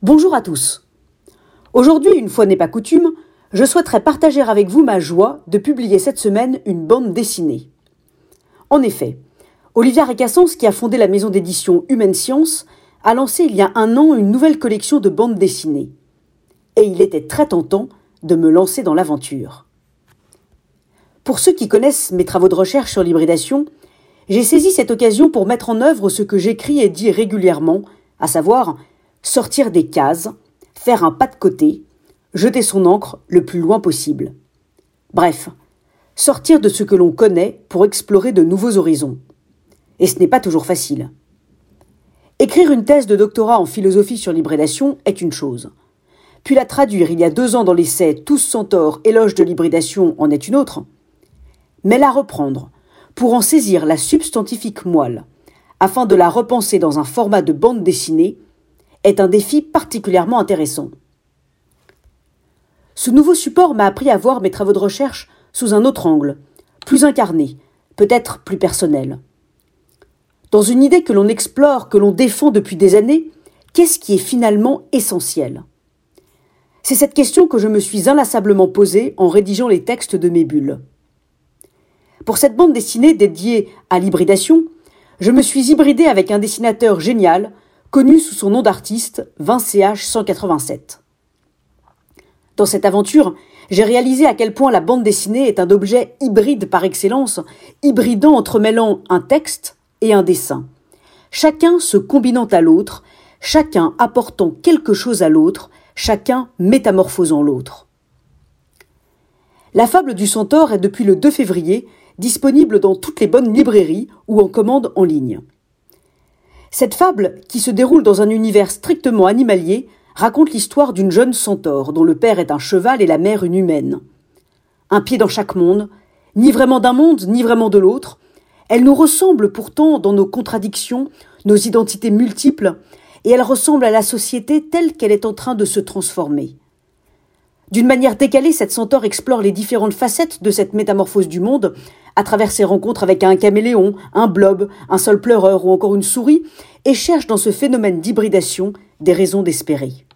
Bonjour à tous. Aujourd'hui, une fois n'est pas coutume, je souhaiterais partager avec vous ma joie de publier cette semaine une bande dessinée. En effet, Olivia Recassens, qui a fondé la maison d'édition Humaine Science, a lancé il y a un an une nouvelle collection de bandes dessinées. Et il était très tentant de me lancer dans l'aventure. Pour ceux qui connaissent mes travaux de recherche sur l'hybridation, j'ai saisi cette occasion pour mettre en œuvre ce que j'écris et dis régulièrement, à savoir sortir des cases, faire un pas de côté, jeter son encre le plus loin possible. Bref, sortir de ce que l'on connaît pour explorer de nouveaux horizons. Et ce n'est pas toujours facile. Écrire une thèse de doctorat en philosophie sur l'hybridation est une chose. Puis la traduire il y a deux ans dans l'essai Tous centaures, éloge de l'hybridation en est une autre. Mais la reprendre, pour en saisir la substantifique moelle, afin de la repenser dans un format de bande dessinée, est un défi particulièrement intéressant. Ce nouveau support m'a appris à voir mes travaux de recherche sous un autre angle, plus incarné, peut-être plus personnel. Dans une idée que l'on explore, que l'on défend depuis des années, qu'est-ce qui est finalement essentiel? C'est cette question que je me suis inlassablement posée en rédigeant les textes de mes bulles. Pour cette bande dessinée dédiée à l'hybridation, je me suis hybridé avec un dessinateur génial connu sous son nom d'artiste 20CH187. Dans cette aventure, j'ai réalisé à quel point la bande dessinée est un objet hybride par excellence, hybridant entremêlant un texte et un dessin. Chacun se combinant à l'autre, chacun apportant quelque chose à l'autre, chacun métamorphosant l'autre. La fable du centaure est depuis le 2 février disponible dans toutes les bonnes librairies ou en commande en ligne. Cette fable, qui se déroule dans un univers strictement animalier, raconte l'histoire d'une jeune centaure dont le père est un cheval et la mère une humaine. Un pied dans chaque monde, ni vraiment d'un monde, ni vraiment de l'autre, elle nous ressemble pourtant dans nos contradictions, nos identités multiples, et elle ressemble à la société telle qu'elle est en train de se transformer. D'une manière décalée, cette centaure explore les différentes facettes de cette métamorphose du monde à travers ses rencontres avec un caméléon, un blob, un sol pleureur ou encore une souris, et cherche dans ce phénomène d'hybridation des raisons d'espérer.